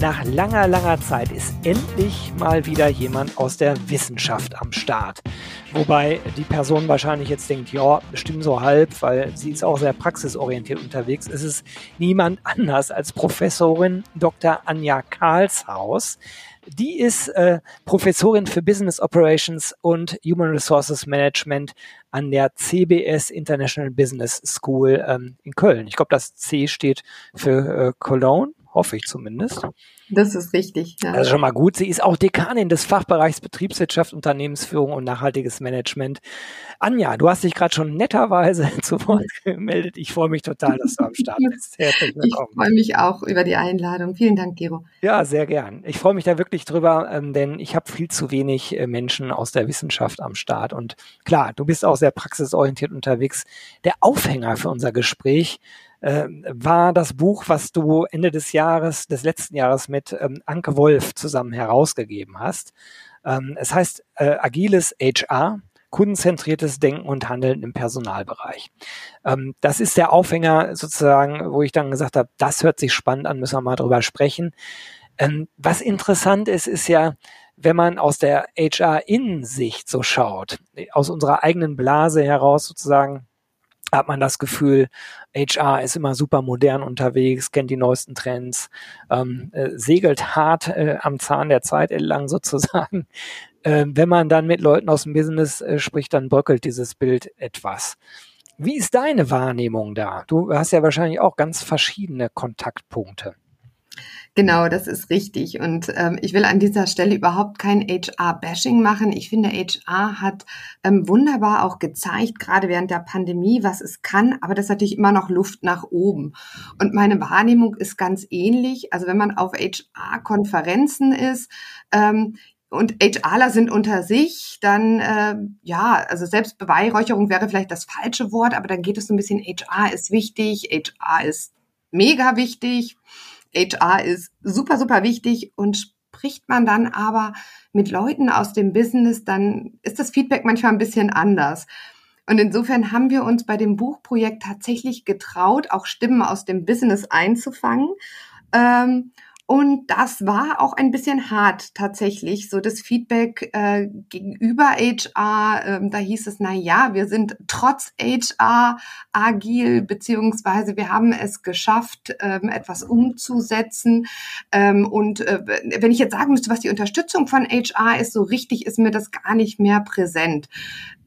nach langer, langer Zeit ist endlich mal wieder jemand aus der Wissenschaft am Start. Wobei die Person wahrscheinlich jetzt denkt, ja, bestimmt so halb, weil sie ist auch sehr praxisorientiert unterwegs. Es ist niemand anders als Professorin Dr. Anja Karlshaus. Die ist äh, Professorin für Business Operations und Human Resources Management an der CBS International Business School ähm, in Köln. Ich glaube, das C steht für äh, Cologne hoffe ich zumindest. Das ist richtig. Ja. Also schon mal gut. Sie ist auch Dekanin des Fachbereichs Betriebswirtschaft, Unternehmensführung und nachhaltiges Management. Anja, du hast dich gerade schon netterweise zu Wort gemeldet. Ich freue mich total, dass du am Start bist. Herzlich willkommen. Ich freue mich auch über die Einladung. Vielen Dank, Gero. Ja, sehr gern. Ich freue mich da wirklich drüber, ähm, denn ich habe viel zu wenig äh, Menschen aus der Wissenschaft am Start. Und klar, du bist auch sehr praxisorientiert unterwegs. Der Aufhänger für unser Gespräch äh, war das Buch, was du Ende des Jahres, des letzten Jahres mit ähm, Anke Wolf zusammen herausgegeben hast. Ähm, es heißt äh, Agiles HR, kundenzentriertes Denken und Handeln im Personalbereich. Ähm, das ist der Aufhänger sozusagen, wo ich dann gesagt habe, das hört sich spannend an, müssen wir mal drüber sprechen. Ähm, was interessant ist, ist ja, wenn man aus der HR-Innensicht so schaut, aus unserer eigenen Blase heraus sozusagen, hat man das Gefühl, HR ist immer super modern unterwegs, kennt die neuesten Trends, ähm, äh, segelt hart äh, am Zahn der Zeit entlang sozusagen. Äh, wenn man dann mit Leuten aus dem Business äh, spricht, dann bröckelt dieses Bild etwas. Wie ist deine Wahrnehmung da? Du hast ja wahrscheinlich auch ganz verschiedene Kontaktpunkte. Genau, das ist richtig. Und ähm, ich will an dieser Stelle überhaupt kein HR-Bashing machen. Ich finde, HR hat ähm, wunderbar auch gezeigt, gerade während der Pandemie, was es kann, aber das ist natürlich immer noch Luft nach oben. Und meine Wahrnehmung ist ganz ähnlich. Also wenn man auf HR-Konferenzen ist, ähm, und HRler sind unter sich, dann äh, ja, also Selbstbeweihräucherung wäre vielleicht das falsche Wort, aber dann geht es so ein bisschen, HR ist wichtig, HR ist mega wichtig. HR ist super, super wichtig und spricht man dann aber mit Leuten aus dem Business, dann ist das Feedback manchmal ein bisschen anders. Und insofern haben wir uns bei dem Buchprojekt tatsächlich getraut, auch Stimmen aus dem Business einzufangen. Ähm, und das war auch ein bisschen hart tatsächlich, so das Feedback äh, gegenüber HR. Ähm, da hieß es, na ja, wir sind trotz HR agil, beziehungsweise wir haben es geschafft, ähm, etwas umzusetzen. Ähm, und äh, wenn ich jetzt sagen müsste, was die Unterstützung von HR ist, so richtig ist mir das gar nicht mehr präsent.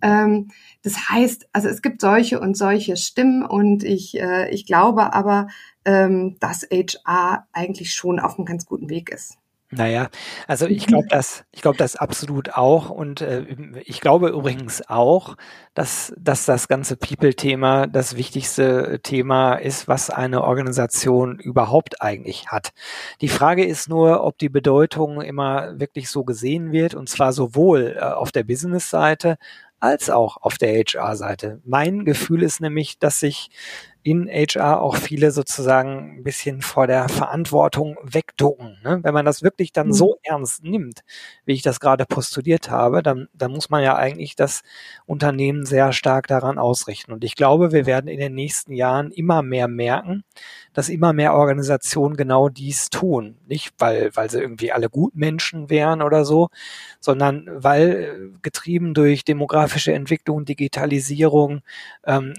Ähm, das heißt, also es gibt solche und solche Stimmen und ich, äh, ich glaube aber, ähm, dass HR eigentlich schon auf einem ganz guten Weg ist. Naja, also ich glaube das, ich glaube das absolut auch und äh, ich glaube übrigens auch, dass, dass das ganze People-Thema das wichtigste Thema ist, was eine Organisation überhaupt eigentlich hat. Die Frage ist nur, ob die Bedeutung immer wirklich so gesehen wird und zwar sowohl äh, auf der Business-Seite als auch auf der HR-Seite. Mein Gefühl ist nämlich, dass sich in HR auch viele sozusagen ein bisschen vor der Verantwortung wegducken. Ne? Wenn man das wirklich dann so mhm. ernst nimmt, wie ich das gerade postuliert habe, dann, dann muss man ja eigentlich das Unternehmen sehr stark daran ausrichten. Und ich glaube, wir werden in den nächsten Jahren immer mehr merken, dass immer mehr Organisationen genau dies tun. Nicht, weil, weil sie irgendwie alle Gutmenschen wären oder so, sondern weil äh, getrieben durch demografische Entwicklung, Digitalisierung, ähm,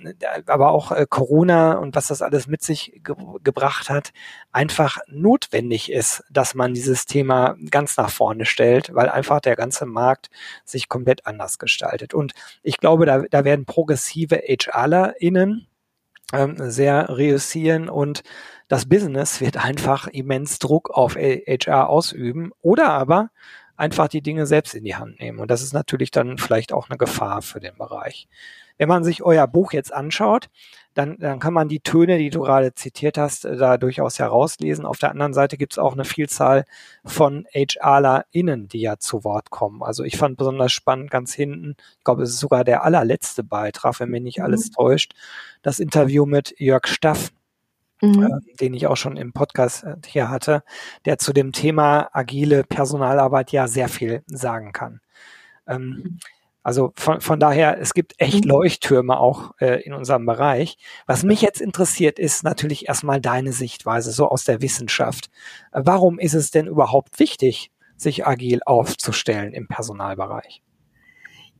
aber auch äh, Corona und was das alles mit sich ge gebracht hat, einfach notwendig ist, dass man dieses Thema ganz nach vorne stellt, weil einfach der ganze Markt sich komplett anders gestaltet. Und ich glaube, da, da werden progressive HRlerInnen ähm, sehr reüssieren und das Business wird einfach immens Druck auf HR ausüben oder aber einfach die Dinge selbst in die Hand nehmen. Und das ist natürlich dann vielleicht auch eine Gefahr für den Bereich. wenn man sich euer Buch jetzt anschaut, dann, dann kann man die Töne, die du gerade zitiert hast, äh, da durchaus herauslesen. Auf der anderen Seite gibt es auch eine Vielzahl von HRlerInnen, die ja zu Wort kommen. Also ich fand besonders spannend ganz hinten, ich glaube, es ist sogar der allerletzte Beitrag, wenn mich nicht alles mhm. täuscht, das Interview mit Jörg Staff, Mhm. Äh, den ich auch schon im Podcast äh, hier hatte, der zu dem Thema agile Personalarbeit ja sehr viel sagen kann. Ähm. Also von, von daher, es gibt echt mhm. Leuchttürme auch äh, in unserem Bereich. Was mich jetzt interessiert, ist natürlich erstmal deine Sichtweise, so aus der Wissenschaft. Warum ist es denn überhaupt wichtig, sich agil aufzustellen im Personalbereich?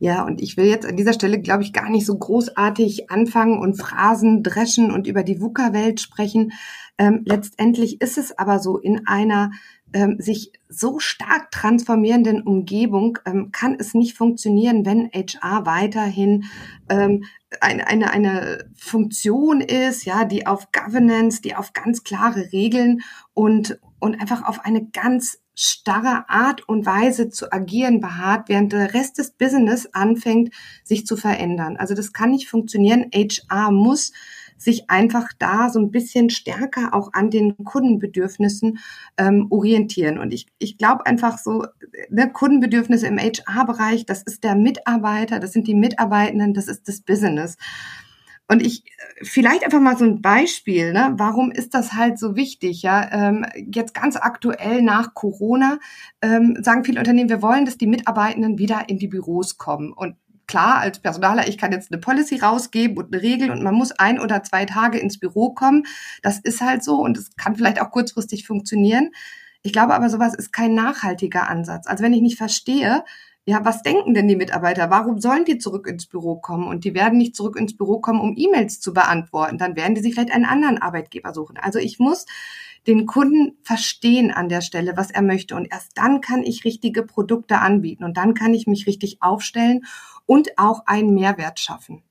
Ja, und ich will jetzt an dieser Stelle, glaube ich, gar nicht so großartig anfangen und Phrasen dreschen und über die VUCA-Welt sprechen. Ähm, letztendlich ist es aber so, in einer ähm, sich so stark transformierenden Umgebung ähm, kann es nicht funktionieren, wenn HR weiterhin ähm, eine, eine, eine Funktion ist, ja, die auf Governance, die auf ganz klare Regeln und, und einfach auf eine ganz starre Art und Weise zu agieren beharrt, während der Rest des Business anfängt, sich zu verändern. Also das kann nicht funktionieren. HR muss sich einfach da so ein bisschen stärker auch an den Kundenbedürfnissen ähm, orientieren. Und ich, ich glaube einfach so, ne, Kundenbedürfnisse im HR-Bereich, das ist der Mitarbeiter, das sind die Mitarbeitenden, das ist das Business. Und ich, vielleicht einfach mal so ein Beispiel, ne? warum ist das halt so wichtig? Ja, ähm, jetzt ganz aktuell nach Corona ähm, sagen viele Unternehmen, wir wollen, dass die Mitarbeitenden wieder in die Büros kommen. Und klar, als Personaler, ich kann jetzt eine Policy rausgeben und eine Regel und man muss ein oder zwei Tage ins Büro kommen. Das ist halt so und es kann vielleicht auch kurzfristig funktionieren. Ich glaube aber, sowas ist kein nachhaltiger Ansatz. Also wenn ich nicht verstehe, ja, was denken denn die Mitarbeiter? Warum sollen die zurück ins Büro kommen? Und die werden nicht zurück ins Büro kommen, um E-Mails zu beantworten. Dann werden die sich vielleicht einen anderen Arbeitgeber suchen. Also ich muss den Kunden verstehen an der Stelle, was er möchte. Und erst dann kann ich richtige Produkte anbieten. Und dann kann ich mich richtig aufstellen und auch einen Mehrwert schaffen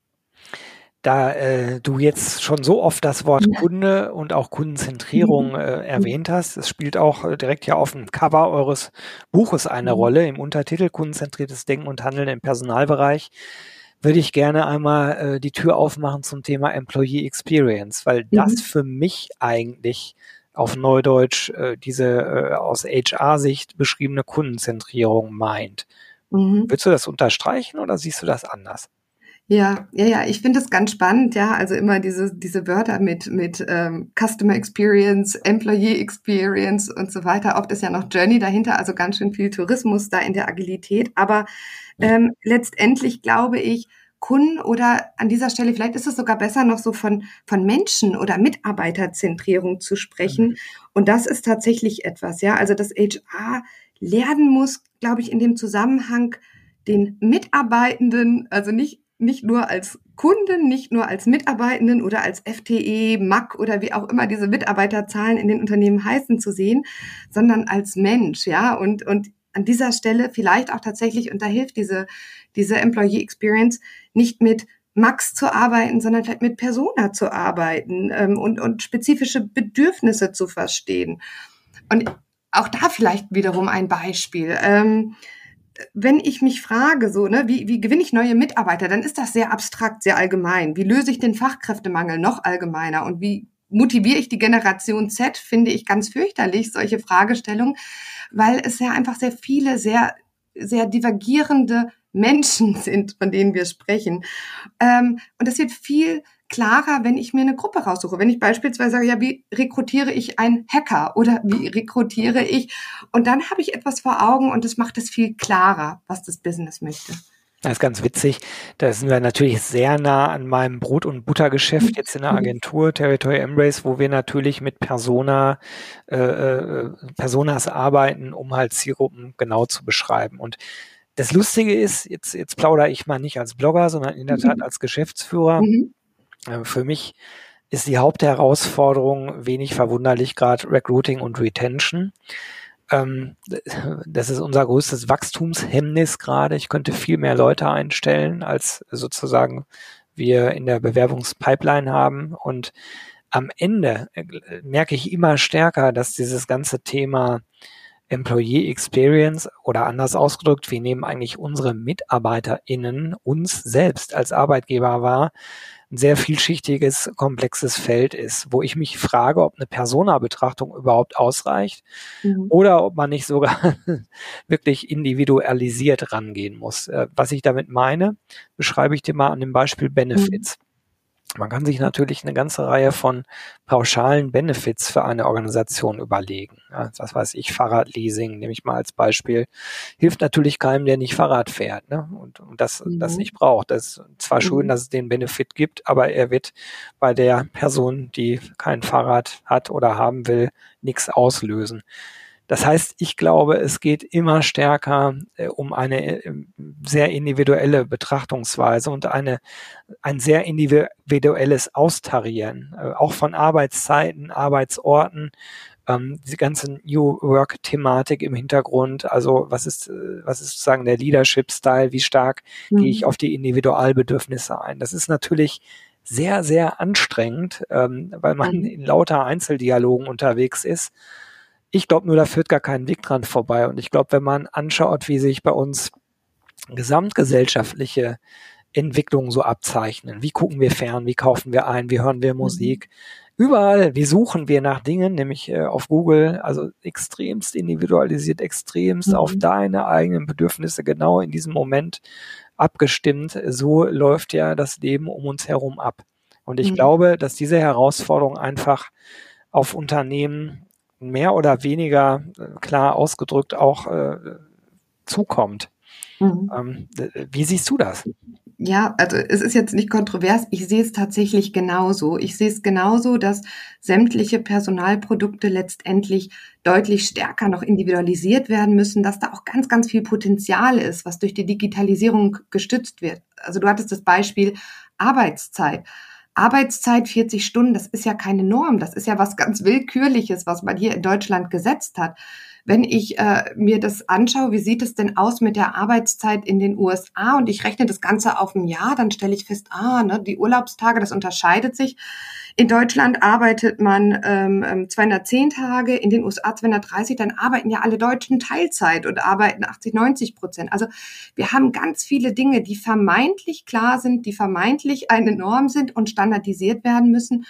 da äh, du jetzt schon so oft das Wort Kunde und auch Kundenzentrierung mhm. äh, erwähnt hast, es spielt auch äh, direkt ja auf dem Cover eures Buches eine mhm. Rolle im Untertitel Kundenzentriertes Denken und Handeln im Personalbereich, würde ich gerne einmal äh, die Tür aufmachen zum Thema Employee Experience, weil mhm. das für mich eigentlich auf Neudeutsch äh, diese äh, aus HR-Sicht beschriebene Kundenzentrierung meint. Mhm. Willst du das unterstreichen oder siehst du das anders? Ja, ja, ja, ich finde es ganz spannend, ja, also immer diese, diese Wörter mit, mit ähm, Customer Experience, Employee Experience und so weiter. Oft ist ja noch Journey dahinter, also ganz schön viel Tourismus da in der Agilität. Aber ähm, letztendlich glaube ich, Kunden oder an dieser Stelle, vielleicht ist es sogar besser, noch so von, von Menschen oder Mitarbeiterzentrierung zu sprechen. Mhm. Und das ist tatsächlich etwas, ja, also das HR lernen muss, glaube ich, in dem Zusammenhang den Mitarbeitenden, also nicht nicht nur als Kunden, nicht nur als Mitarbeitenden oder als FTE, MAC oder wie auch immer diese Mitarbeiterzahlen in den Unternehmen heißen zu sehen, sondern als Mensch, ja, und, und an dieser Stelle vielleicht auch tatsächlich, und da hilft diese, diese Employee Experience, nicht mit Max zu arbeiten, sondern vielleicht mit Persona zu arbeiten ähm, und, und spezifische Bedürfnisse zu verstehen. Und auch da vielleicht wiederum ein Beispiel. Ähm, wenn ich mich frage, so, ne, wie, wie gewinne ich neue Mitarbeiter, dann ist das sehr abstrakt, sehr allgemein. Wie löse ich den Fachkräftemangel noch allgemeiner und wie motiviere ich die Generation Z, finde ich ganz fürchterlich, solche Fragestellungen, weil es ja einfach sehr viele, sehr, sehr divergierende Menschen sind, von denen wir sprechen. Ähm, und das wird viel klarer, wenn ich mir eine Gruppe raussuche. Wenn ich beispielsweise sage, ja, wie rekrutiere ich einen Hacker oder wie rekrutiere ich? Und dann habe ich etwas vor Augen und das macht es viel klarer, was das Business möchte. Das ist ganz witzig. Da sind wir natürlich sehr nah an meinem Brot- und Buttergeschäft jetzt in der mhm. Agentur Territory Embrace, wo wir natürlich mit Persona, äh, äh, Personas arbeiten, um halt Zielgruppen genau zu beschreiben. Und das Lustige ist, jetzt, jetzt plaudere ich mal nicht als Blogger, sondern in der mhm. Tat als Geschäftsführer. Mhm. Äh, für mich ist die Hauptherausforderung wenig verwunderlich gerade Recruiting und Retention. Ähm, das ist unser größtes Wachstumshemmnis gerade. Ich könnte viel mehr Leute einstellen, als sozusagen wir in der Bewerbungspipeline haben. Und am Ende äh, merke ich immer stärker, dass dieses ganze Thema Employee Experience oder anders ausgedrückt, wir nehmen eigentlich unsere MitarbeiterInnen uns selbst als Arbeitgeber wahr, ein sehr vielschichtiges, komplexes Feld ist, wo ich mich frage, ob eine Persona-Betrachtung überhaupt ausreicht mhm. oder ob man nicht sogar wirklich individualisiert rangehen muss. Äh, was ich damit meine, beschreibe ich dir mal an dem Beispiel Benefits. Mhm. Man kann sich natürlich eine ganze Reihe von pauschalen Benefits für eine Organisation überlegen. Ja, was weiß ich, Fahrradleasing nehme ich mal als Beispiel. Hilft natürlich keinem, der nicht Fahrrad fährt ne? und, und das, mhm. das nicht braucht. Das ist zwar mhm. schön, dass es den Benefit gibt, aber er wird bei der Person, die kein Fahrrad hat oder haben will, nichts auslösen. Das heißt, ich glaube, es geht immer stärker äh, um eine äh, sehr individuelle Betrachtungsweise und eine, ein sehr individuelles Austarieren, äh, auch von Arbeitszeiten, Arbeitsorten, ähm, diese ganze New Work-Thematik im Hintergrund. Also was ist, äh, was ist sozusagen der Leadership-Style? Wie stark mhm. gehe ich auf die Individualbedürfnisse ein? Das ist natürlich sehr, sehr anstrengend, ähm, weil man mhm. in lauter Einzeldialogen unterwegs ist. Ich glaube nur, da führt gar kein Weg dran vorbei. Und ich glaube, wenn man anschaut, wie sich bei uns gesamtgesellschaftliche Entwicklungen so abzeichnen, wie gucken wir fern, wie kaufen wir ein, wie hören wir Musik, mhm. überall, wie suchen wir nach Dingen, nämlich äh, auf Google, also extremst individualisiert, extremst mhm. auf deine eigenen Bedürfnisse genau in diesem Moment abgestimmt. So läuft ja das Leben um uns herum ab. Und ich mhm. glaube, dass diese Herausforderung einfach auf Unternehmen mehr oder weniger äh, klar ausgedrückt auch äh, zukommt. Mhm. Ähm, wie siehst du das? Ja, also es ist jetzt nicht kontrovers. Ich sehe es tatsächlich genauso. Ich sehe es genauso, dass sämtliche Personalprodukte letztendlich deutlich stärker noch individualisiert werden müssen, dass da auch ganz, ganz viel Potenzial ist, was durch die Digitalisierung gestützt wird. Also du hattest das Beispiel Arbeitszeit. Arbeitszeit 40 Stunden, das ist ja keine Norm, das ist ja was ganz Willkürliches, was man hier in Deutschland gesetzt hat. Wenn ich äh, mir das anschaue, wie sieht es denn aus mit der Arbeitszeit in den USA und ich rechne das Ganze auf ein Jahr, dann stelle ich fest, ah, ne, die Urlaubstage, das unterscheidet sich. In Deutschland arbeitet man ähm, 210 ähm, Tage, in den USA 230, dann arbeiten ja alle Deutschen Teilzeit und arbeiten 80, 90 Prozent. Also wir haben ganz viele Dinge, die vermeintlich klar sind, die vermeintlich eine Norm sind und standardisiert werden müssen.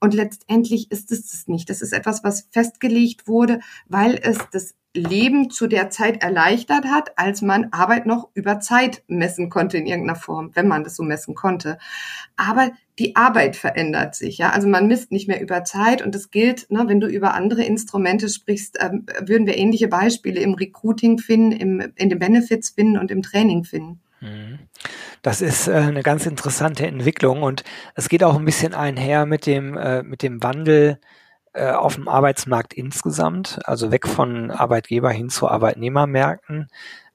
Und letztendlich ist es das nicht. Das ist etwas, was festgelegt wurde, weil es das Leben zu der Zeit erleichtert hat, als man Arbeit noch über Zeit messen konnte in irgendeiner Form, wenn man das so messen konnte. Aber die Arbeit verändert sich, ja. Also man misst nicht mehr über Zeit und es gilt, ne, wenn du über andere Instrumente sprichst, ähm, würden wir ähnliche Beispiele im Recruiting finden, im, in den Benefits finden und im Training finden. Mhm. Das ist äh, eine ganz interessante Entwicklung und es geht auch ein bisschen einher mit dem, äh, mit dem Wandel äh, auf dem Arbeitsmarkt insgesamt, also weg von Arbeitgeber hin zu Arbeitnehmermärkten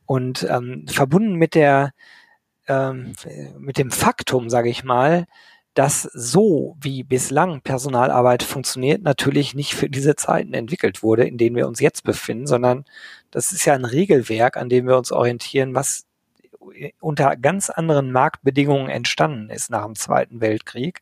und ähm, verbunden mit der ähm, mit dem Faktum, sage ich mal, dass so wie bislang Personalarbeit funktioniert, natürlich nicht für diese Zeiten entwickelt wurde, in denen wir uns jetzt befinden, sondern das ist ja ein Regelwerk, an dem wir uns orientieren, was unter ganz anderen Marktbedingungen entstanden ist nach dem Zweiten Weltkrieg.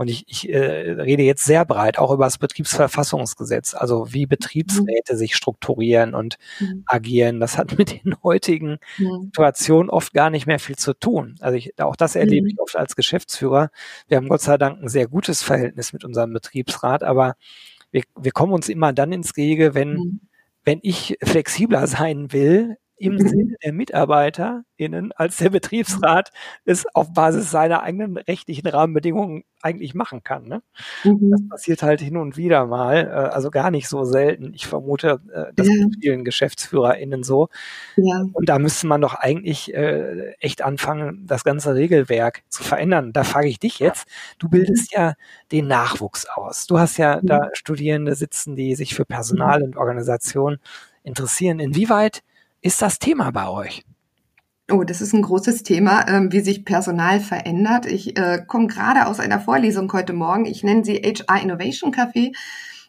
Und ich, ich äh, rede jetzt sehr breit auch über das Betriebsverfassungsgesetz, also wie Betriebsräte mhm. sich strukturieren und mhm. agieren. Das hat mit den heutigen mhm. Situationen oft gar nicht mehr viel zu tun. Also ich, auch das erlebe ich mhm. oft als Geschäftsführer. Wir haben Gott sei Dank ein sehr gutes Verhältnis mit unserem Betriebsrat, aber wir, wir kommen uns immer dann ins Gege, wenn, mhm. wenn ich flexibler sein will im mhm. Sinne der MitarbeiterInnen, als der Betriebsrat es auf Basis seiner eigenen rechtlichen Rahmenbedingungen eigentlich machen kann. Ne? Mhm. Das passiert halt hin und wieder mal, äh, also gar nicht so selten. Ich vermute, äh, das ja. mit vielen GeschäftsführerInnen so. Ja. Und da müsste man doch eigentlich äh, echt anfangen, das ganze Regelwerk zu verändern. Da frage ich dich jetzt, du bildest mhm. ja den Nachwuchs aus. Du hast ja mhm. da Studierende sitzen, die sich für Personal mhm. und Organisation interessieren. Inwieweit ist das Thema bei euch? Oh, das ist ein großes Thema, ähm, wie sich Personal verändert. Ich äh, komme gerade aus einer Vorlesung heute Morgen. Ich nenne sie HR Innovation Café.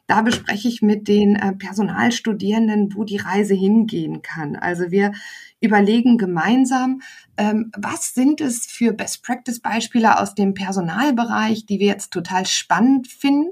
Da bespreche ich mit den äh, Personalstudierenden, wo die Reise hingehen kann. Also wir überlegen gemeinsam, ähm, was sind es für Best Practice Beispiele aus dem Personalbereich, die wir jetzt total spannend finden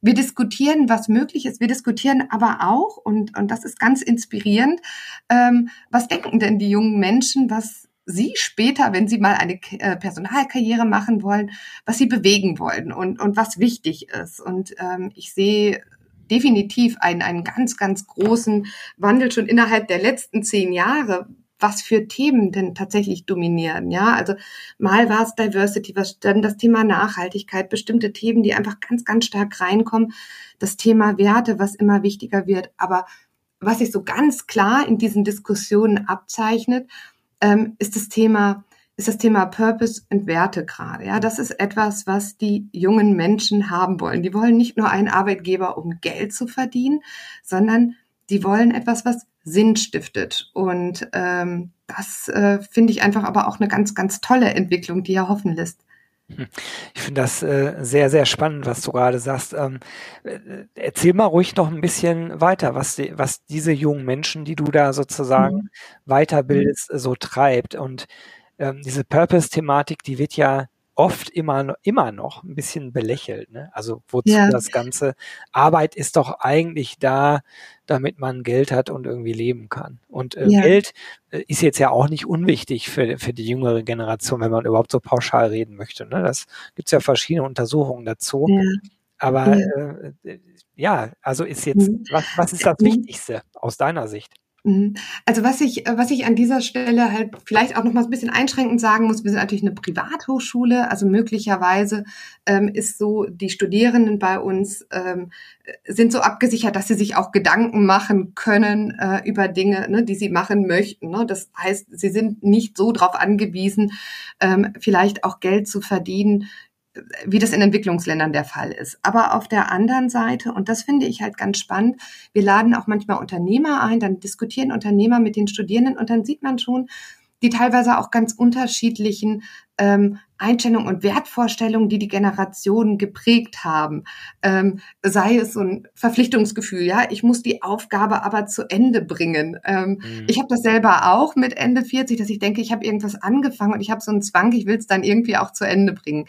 wir diskutieren, was möglich ist. Wir diskutieren aber auch, und, und das ist ganz inspirierend, ähm, was denken denn die jungen Menschen, was sie später, wenn sie mal eine äh, Personalkarriere machen wollen, was sie bewegen wollen und, und was wichtig ist. Und ähm, ich sehe definitiv einen, einen ganz, ganz großen Wandel schon innerhalb der letzten zehn Jahre, was für Themen denn tatsächlich dominieren. Ja, also mal war es Diversity, was dann das Thema Nachhaltigkeit, bestimmte Themen, die einfach ganz, ganz stark reinkommen. Das Thema Werte, was immer wichtiger wird. Aber was sich so ganz klar in diesen Diskussionen abzeichnet, ähm, ist das Thema ist das Thema Purpose und Werte gerade. Ja, das ist etwas, was die jungen Menschen haben wollen. Die wollen nicht nur einen Arbeitgeber, um Geld zu verdienen, sondern die wollen etwas, was Sinn stiftet. Und ähm, das äh, finde ich einfach aber auch eine ganz, ganz tolle Entwicklung, die ja hoffen lässt. Hm. Ich finde das äh, sehr, sehr spannend, was du gerade sagst. Ähm, äh, erzähl mal ruhig noch ein bisschen weiter, was, die, was diese jungen Menschen, die du da sozusagen mhm. weiterbildest, so treibt. Und ähm, diese Purpose-Thematik, die wird ja oft immer, immer noch ein bisschen belächelt. Ne? Also wozu ja. das Ganze? Arbeit ist doch eigentlich da, damit man Geld hat und irgendwie leben kann. Und äh, ja. Geld äh, ist jetzt ja auch nicht unwichtig für, für die jüngere Generation, wenn man überhaupt so pauschal reden möchte. Ne? Das gibt's ja verschiedene Untersuchungen dazu. Ja. Aber äh, ja, also ist jetzt, mhm. was, was ist das mhm. Wichtigste aus deiner Sicht? Mhm. Also was ich, was ich an dieser Stelle halt vielleicht auch noch mal ein bisschen einschränkend sagen muss, wir sind natürlich eine Privathochschule, also möglicherweise ähm, ist so, die Studierenden bei uns ähm, sind so abgesichert, dass sie sich auch Gedanken machen können äh, über Dinge, ne, die sie machen möchten. Ne? Das heißt, sie sind nicht so darauf angewiesen, ähm, vielleicht auch Geld zu verdienen, wie das in Entwicklungsländern der Fall ist. Aber auf der anderen Seite, und das finde ich halt ganz spannend, wir laden auch manchmal Unternehmer ein, dann diskutieren Unternehmer mit den Studierenden und dann sieht man schon, die teilweise auch ganz unterschiedlichen ähm, Einstellungen und Wertvorstellungen, die die Generationen geprägt haben. Ähm, sei es so ein Verpflichtungsgefühl, ja, ich muss die Aufgabe aber zu Ende bringen. Ähm, mhm. Ich habe das selber auch mit Ende 40, dass ich denke, ich habe irgendwas angefangen und ich habe so einen Zwang, ich will es dann irgendwie auch zu Ende bringen.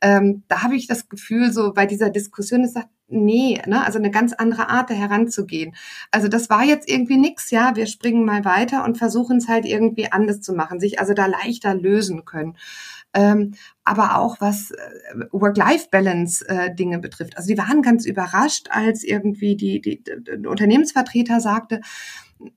Ähm, da habe ich das Gefühl, so bei dieser Diskussion, es sagt, nee, ne, also eine ganz andere Art da heranzugehen. Also das war jetzt irgendwie nix, ja, wir springen mal weiter und versuchen es halt irgendwie anders zu machen, sich also da leichter lösen können ähm, aber auch was äh, Work-Life-Balance-Dinge äh, betrifft. Also die waren ganz überrascht, als irgendwie die, die, die Unternehmensvertreter sagte,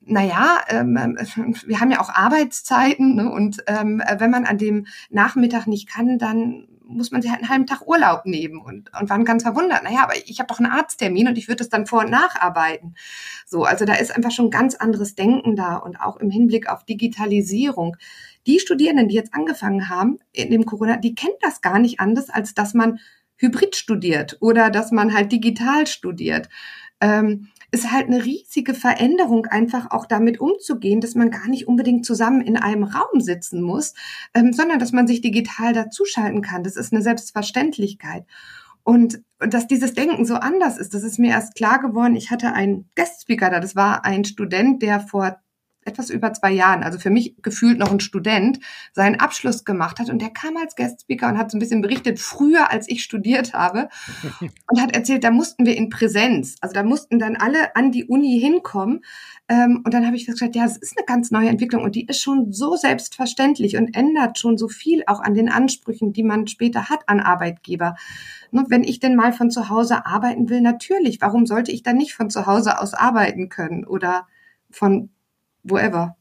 naja, ähm, wir haben ja auch Arbeitszeiten ne, und ähm, wenn man an dem Nachmittag nicht kann, dann muss man sich halt einen halben Tag Urlaub nehmen und, und waren ganz verwundert. Naja, aber ich habe doch einen Arzttermin und ich würde es dann vor- und nacharbeiten. So, also da ist einfach schon ganz anderes Denken da und auch im Hinblick auf Digitalisierung die Studierenden, die jetzt angefangen haben in dem Corona, die kennen das gar nicht anders, als dass man hybrid studiert oder dass man halt digital studiert. Ähm, ist halt eine riesige Veränderung, einfach auch damit umzugehen, dass man gar nicht unbedingt zusammen in einem Raum sitzen muss, ähm, sondern dass man sich digital dazuschalten kann. Das ist eine Selbstverständlichkeit. Und, und dass dieses Denken so anders ist, das ist mir erst klar geworden. Ich hatte einen Guest-Speaker da, das war ein Student, der vor etwas über zwei Jahren, also für mich gefühlt noch ein Student, seinen Abschluss gemacht hat. Und der kam als Guest-Speaker und hat so ein bisschen berichtet, früher als ich studiert habe, und hat erzählt, da mussten wir in Präsenz, also da mussten dann alle an die Uni hinkommen. Ähm, und dann habe ich gesagt, ja, es ist eine ganz neue Entwicklung und die ist schon so selbstverständlich und ändert schon so viel auch an den Ansprüchen, die man später hat an Arbeitgeber. Ne, wenn ich denn mal von zu Hause arbeiten will, natürlich, warum sollte ich dann nicht von zu Hause aus arbeiten können oder von wherever.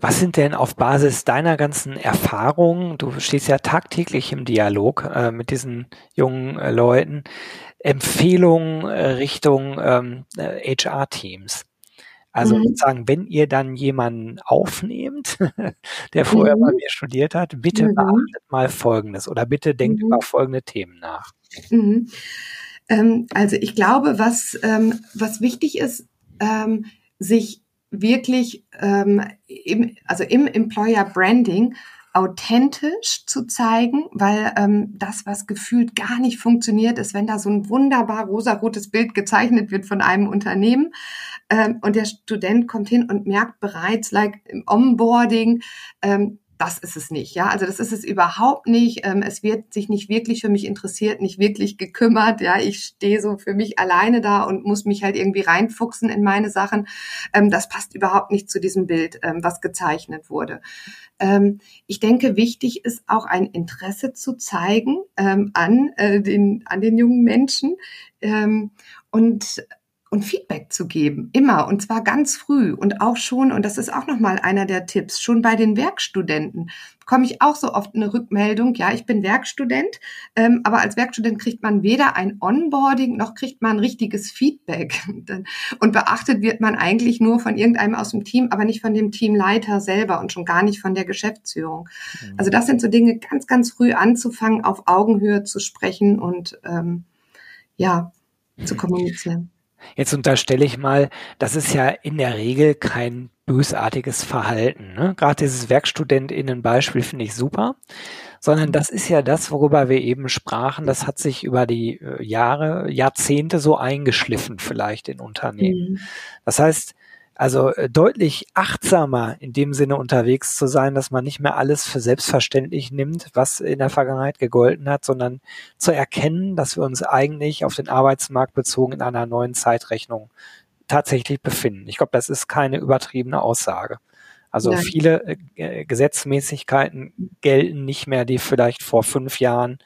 Was sind denn auf Basis deiner ganzen Erfahrungen, du stehst ja tagtäglich im Dialog äh, mit diesen jungen äh, Leuten, Empfehlungen äh, Richtung ähm, HR-Teams? Also mhm. sagen, wenn ihr dann jemanden aufnehmt, der vorher mhm. bei mir studiert hat, bitte mhm. beachtet mal Folgendes oder bitte denkt mhm. über folgende Themen nach. Mhm. Ähm, also ich glaube, was, ähm, was wichtig ist, ähm, sich wirklich ähm, im, also im Employer Branding authentisch zu zeigen, weil ähm, das, was gefühlt gar nicht funktioniert, ist, wenn da so ein wunderbar rosarotes Bild gezeichnet wird von einem Unternehmen. Ähm, und der Student kommt hin und merkt bereits, like im Onboarding, ähm, das ist es nicht. Ja, also das ist es überhaupt nicht. Ähm, es wird sich nicht wirklich für mich interessiert, nicht wirklich gekümmert. Ja, ich stehe so für mich alleine da und muss mich halt irgendwie reinfuchsen in meine Sachen. Ähm, das passt überhaupt nicht zu diesem Bild, ähm, was gezeichnet wurde. Ich denke, wichtig ist auch ein Interesse zu zeigen an äh, den an den jungen Menschen und und Feedback zu geben, immer und zwar ganz früh und auch schon und das ist auch noch mal einer der Tipps, schon bei den Werkstudenten bekomme ich auch so oft eine Rückmeldung, ja, ich bin Werkstudent, ähm, aber als Werkstudent kriegt man weder ein Onboarding noch kriegt man richtiges Feedback und beachtet wird man eigentlich nur von irgendeinem aus dem Team, aber nicht von dem Teamleiter selber und schon gar nicht von der Geschäftsführung. Mhm. Also das sind so Dinge, ganz ganz früh anzufangen, auf Augenhöhe zu sprechen und ähm, ja zu kommunizieren. Jetzt unterstelle ich mal, das ist ja in der Regel kein bösartiges Verhalten. Ne? Gerade dieses Werkstudentinnen-Beispiel finde ich super, sondern das ist ja das, worüber wir eben sprachen. Das hat sich über die äh, Jahre, Jahrzehnte so eingeschliffen vielleicht in Unternehmen. Mhm. Das heißt, also äh, deutlich achtsamer in dem Sinne unterwegs zu sein, dass man nicht mehr alles für selbstverständlich nimmt, was in der Vergangenheit gegolten hat, sondern zu erkennen, dass wir uns eigentlich auf den Arbeitsmarkt bezogen in einer neuen Zeitrechnung tatsächlich befinden. Ich glaube, das ist keine übertriebene Aussage. Also Nein. viele äh, Gesetzmäßigkeiten gelten nicht mehr, die vielleicht vor fünf Jahren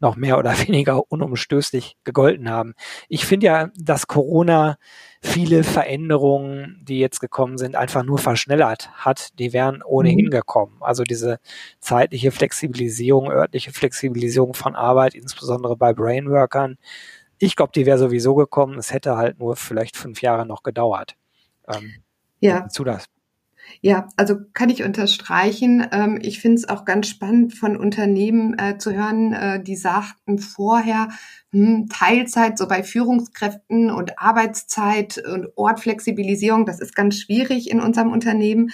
noch mehr oder weniger unumstößlich gegolten haben. Ich finde ja, dass Corona viele Veränderungen, die jetzt gekommen sind, einfach nur verschnellert hat. Die wären ohnehin mhm. gekommen. Also diese zeitliche Flexibilisierung, örtliche Flexibilisierung von Arbeit, insbesondere bei Brainworkern. Ich glaube, die wäre sowieso gekommen. Es hätte halt nur vielleicht fünf Jahre noch gedauert. Ähm, ja. Zu das. Ja, also kann ich unterstreichen. Ähm, ich finde es auch ganz spannend von Unternehmen äh, zu hören, äh, die sagten vorher, hm, Teilzeit so bei Führungskräften und Arbeitszeit und Ortflexibilisierung, das ist ganz schwierig in unserem Unternehmen.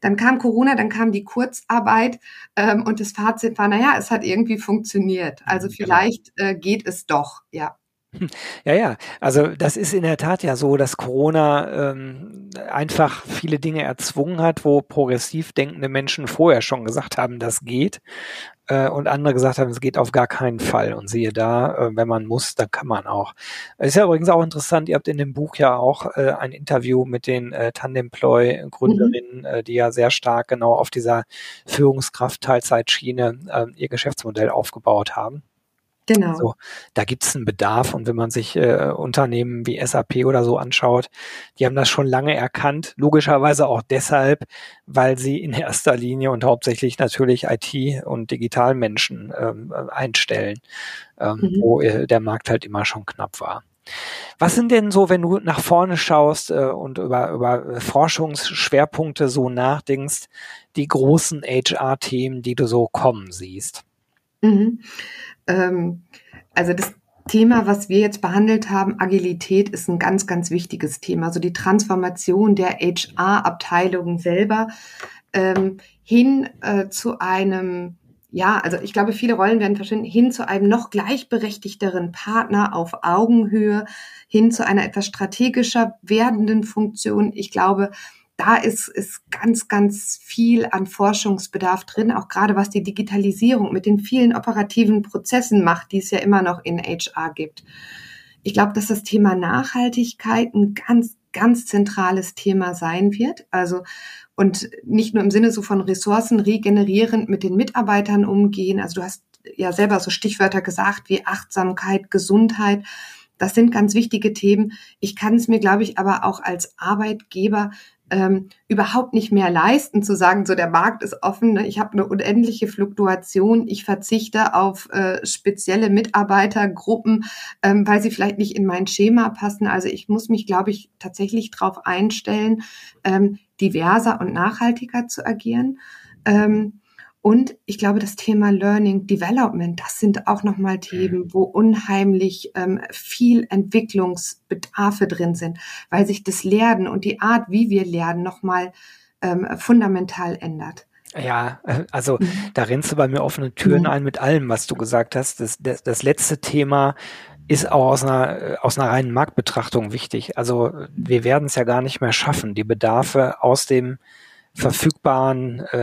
Dann kam Corona, dann kam die Kurzarbeit ähm, und das Fazit war, naja, es hat irgendwie funktioniert. Also genau. vielleicht äh, geht es doch, ja. Ja, ja. Also das ist in der Tat ja so, dass Corona ähm, einfach viele Dinge erzwungen hat, wo progressiv denkende Menschen vorher schon gesagt haben, das geht. Äh, und andere gesagt haben, es geht auf gar keinen Fall. Und siehe da, äh, wenn man muss, dann kann man auch. Es ist ja übrigens auch interessant, ihr habt in dem Buch ja auch äh, ein Interview mit den äh, Tandemploy-Gründerinnen, mhm. äh, die ja sehr stark genau auf dieser Führungskraft-Teilzeitschiene äh, ihr Geschäftsmodell aufgebaut haben. Genau. Also, da gibt es einen Bedarf und wenn man sich äh, Unternehmen wie SAP oder so anschaut, die haben das schon lange erkannt, logischerweise auch deshalb, weil sie in erster Linie und hauptsächlich natürlich IT- und Digitalmenschen ähm, einstellen, ähm, mhm. wo äh, der Markt halt immer schon knapp war. Was sind denn so, wenn du nach vorne schaust äh, und über, über Forschungsschwerpunkte so nachdenkst, die großen HR-Themen, die du so kommen siehst? Mhm. Ähm, also das Thema, was wir jetzt behandelt haben, Agilität, ist ein ganz, ganz wichtiges Thema. Also die Transformation der HR-Abteilung selber ähm, hin äh, zu einem ja, also ich glaube, viele Rollen werden verschwinden, hin zu einem noch gleichberechtigteren Partner auf Augenhöhe, hin zu einer etwas strategischer werdenden Funktion. Ich glaube, da ist, ist ganz, ganz viel an Forschungsbedarf drin, auch gerade was die Digitalisierung mit den vielen operativen Prozessen macht, die es ja immer noch in HR gibt. Ich glaube, dass das Thema Nachhaltigkeit ein ganz, ganz zentrales Thema sein wird. Also, und nicht nur im Sinne so von Ressourcen regenerierend mit den Mitarbeitern umgehen. Also du hast ja selber so Stichwörter gesagt wie Achtsamkeit, Gesundheit. Das sind ganz wichtige Themen. Ich kann es mir, glaube ich, aber auch als Arbeitgeber ähm, überhaupt nicht mehr leisten, zu sagen, so der Markt ist offen, ne? ich habe eine unendliche Fluktuation, ich verzichte auf äh, spezielle Mitarbeitergruppen, ähm, weil sie vielleicht nicht in mein Schema passen. Also ich muss mich, glaube ich, tatsächlich darauf einstellen, ähm, diverser und nachhaltiger zu agieren. Ähm, und ich glaube, das Thema Learning Development, das sind auch nochmal Themen, wo unheimlich ähm, viel Entwicklungsbedarfe drin sind, weil sich das Lernen und die Art, wie wir lernen, nochmal ähm, fundamental ändert. Ja, äh, also mhm. da rennst du bei mir offene Türen ein mit allem, was du gesagt hast. Das, das, das letzte Thema ist auch aus einer, äh, aus einer reinen Marktbetrachtung wichtig. Also wir werden es ja gar nicht mehr schaffen, die Bedarfe aus dem verfügbaren äh,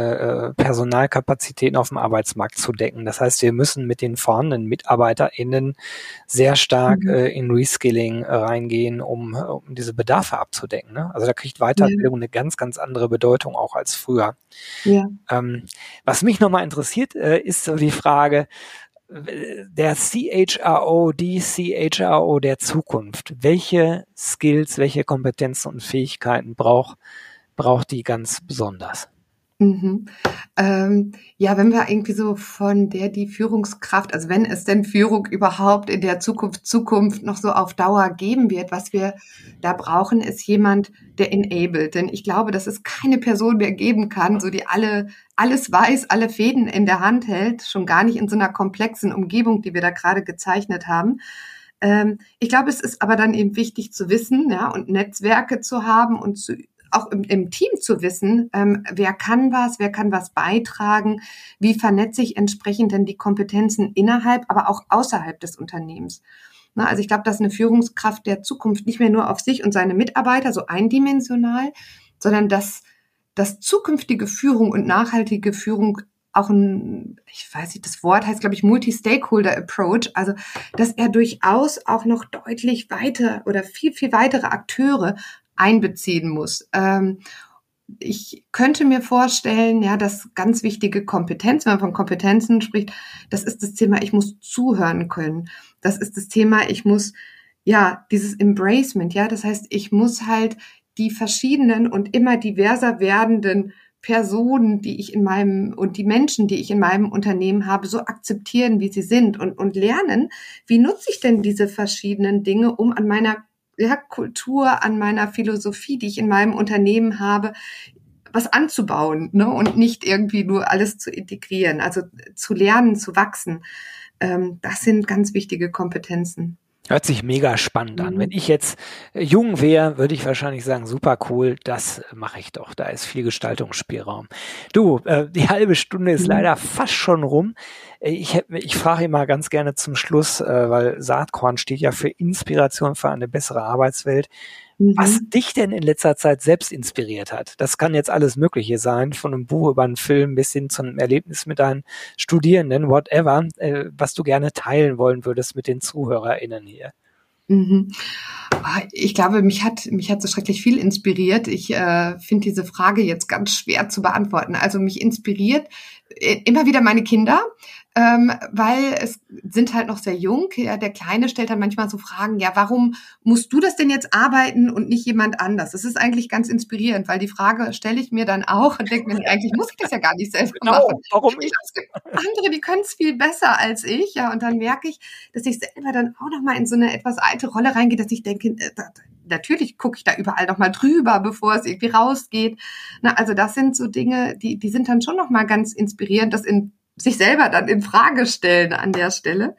äh, Personalkapazitäten auf dem Arbeitsmarkt zu decken. Das heißt, wir müssen mit den vorhandenen MitarbeiterInnen sehr stark mhm. äh, in Reskilling äh, reingehen, um, um diese Bedarfe abzudecken. Ne? Also da kriegt Weiterbildung ja. eine ganz, ganz andere Bedeutung auch als früher. Ja. Ähm, was mich nochmal interessiert, äh, ist so die Frage, der CHRO, die CHRO der Zukunft, welche Skills, welche Kompetenzen und Fähigkeiten braucht, braucht die ganz besonders? Mhm. Ähm, ja, wenn wir irgendwie so von der die Führungskraft, also wenn es denn Führung überhaupt in der Zukunft, Zukunft noch so auf Dauer geben wird, was wir da brauchen, ist jemand, der enabled. Denn ich glaube, dass es keine Person mehr geben kann, so die alle, alles weiß, alle Fäden in der Hand hält, schon gar nicht in so einer komplexen Umgebung, die wir da gerade gezeichnet haben. Ähm, ich glaube, es ist aber dann eben wichtig zu wissen, ja, und Netzwerke zu haben und zu auch im, im Team zu wissen, ähm, wer kann was, wer kann was beitragen, wie vernetze ich entsprechend denn die Kompetenzen innerhalb, aber auch außerhalb des Unternehmens. Na, also ich glaube, dass eine Führungskraft der Zukunft nicht mehr nur auf sich und seine Mitarbeiter so eindimensional, sondern dass, dass zukünftige Führung und nachhaltige Führung auch ein, ich weiß nicht, das Wort heißt, glaube ich, Multi-Stakeholder Approach, also dass er durchaus auch noch deutlich weiter oder viel, viel weitere Akteure einbeziehen muss. Ähm, ich könnte mir vorstellen, ja, dass ganz wichtige Kompetenz, wenn man von Kompetenzen spricht, das ist das Thema, ich muss zuhören können. Das ist das Thema, ich muss, ja, dieses Embracement, ja, das heißt, ich muss halt die verschiedenen und immer diverser werdenden Personen, die ich in meinem und die Menschen, die ich in meinem Unternehmen habe, so akzeptieren, wie sie sind und, und lernen, wie nutze ich denn diese verschiedenen Dinge, um an meiner ja, Kultur, an meiner Philosophie, die ich in meinem Unternehmen habe, was anzubauen ne? und nicht irgendwie nur alles zu integrieren. Also zu lernen, zu wachsen. Ähm, das sind ganz wichtige Kompetenzen. Hört sich mega spannend an. Wenn mhm. ich jetzt äh, jung wäre, würde ich wahrscheinlich sagen, super cool, das mache ich doch. Da ist viel Gestaltungsspielraum. Du, äh, die halbe Stunde ist mhm. leider fast schon rum. Äh, ich, ich frage immer ganz gerne zum Schluss, äh, weil Saatkorn steht ja für Inspiration für eine bessere Arbeitswelt was mhm. dich denn in letzter Zeit selbst inspiriert hat. Das kann jetzt alles Mögliche sein, von einem Buch über einen Film bis hin zu einem Erlebnis mit deinen Studierenden, whatever, äh, was du gerne teilen wollen würdest mit den ZuhörerInnen hier. Mhm. Ah, ich glaube, mich hat, mich hat so schrecklich viel inspiriert. Ich äh, finde diese Frage jetzt ganz schwer zu beantworten. Also mich inspiriert äh, immer wieder meine Kinder, ähm, weil es sind halt noch sehr jung. Ja, der Kleine stellt dann manchmal so Fragen, ja, warum musst du das denn jetzt arbeiten und nicht jemand anders? Das ist eigentlich ganz inspirierend, weil die Frage stelle ich mir dann auch und denke mir, eigentlich muss ich das ja gar nicht selber genau, machen. Warum ich? Es gibt andere, die können es viel besser als ich, ja, und dann merke ich, dass ich selber dann auch nochmal in so eine etwas alte Rolle reingehe, dass ich denke, äh, natürlich gucke ich da überall nochmal drüber, bevor es irgendwie rausgeht. Na, also das sind so Dinge, die, die sind dann schon nochmal ganz inspirierend, das in sich selber dann in Frage stellen an der Stelle.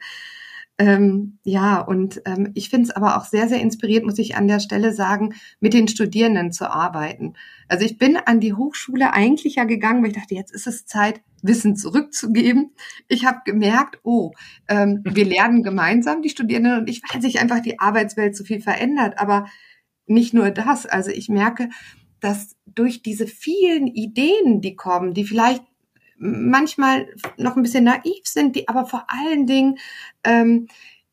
Ähm, ja, und ähm, ich finde es aber auch sehr, sehr inspiriert, muss ich an der Stelle sagen, mit den Studierenden zu arbeiten. Also ich bin an die Hochschule eigentlich ja gegangen, weil ich dachte, jetzt ist es Zeit, Wissen zurückzugeben. Ich habe gemerkt, oh, ähm, wir lernen gemeinsam, die Studierenden und ich, weil sich einfach die Arbeitswelt so viel verändert. Aber nicht nur das. Also ich merke, dass durch diese vielen Ideen, die kommen, die vielleicht manchmal noch ein bisschen naiv sind, die aber vor allen Dingen ähm,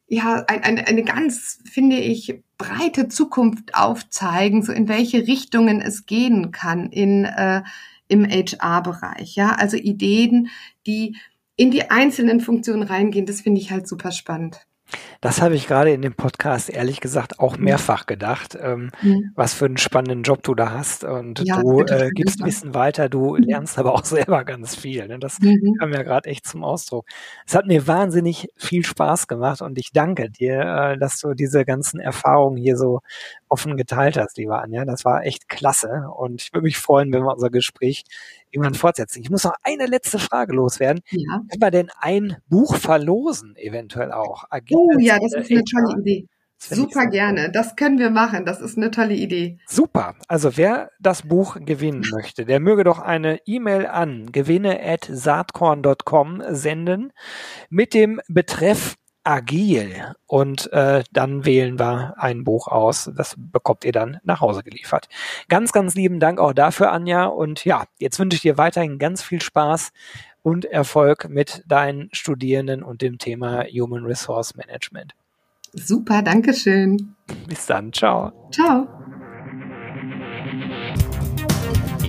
ja ein, ein, eine ganz, finde ich, breite Zukunft aufzeigen, so in welche Richtungen es gehen kann in äh, im HR-Bereich. Ja, also Ideen, die in die einzelnen Funktionen reingehen, das finde ich halt super spannend. Das habe ich gerade in dem Podcast ehrlich gesagt auch mhm. mehrfach gedacht, ähm, mhm. was für einen spannenden Job du da hast. Und ja, du äh, gibst. Wissen weiter, du mhm. lernst aber auch selber ganz viel. Ne? Das mhm. kam ja gerade echt zum Ausdruck. Es hat mir wahnsinnig viel Spaß gemacht und ich danke dir, äh, dass du diese ganzen Erfahrungen hier so offen geteilt hast, lieber Anja. Das war echt klasse und ich würde mich freuen, wenn wir unser Gespräch irgendwann fortsetzen. Ich muss noch eine letzte Frage loswerden. Ja. Können wir denn ein Buch verlosen, eventuell auch? Agil oh ja, das ist eine HR? tolle Idee. Super gerne. Das können wir machen. Das ist eine tolle Idee. Super. Also wer das Buch gewinnen möchte, der möge doch eine E-Mail an gewinne at saatkorn.com senden mit dem Betreff agil und äh, dann wählen wir ein Buch aus. Das bekommt ihr dann nach Hause geliefert. Ganz, ganz lieben Dank auch dafür, Anja. Und ja, jetzt wünsche ich dir weiterhin ganz viel Spaß und Erfolg mit deinen Studierenden und dem Thema Human Resource Management. Super, danke schön. Bis dann, ciao. Ciao.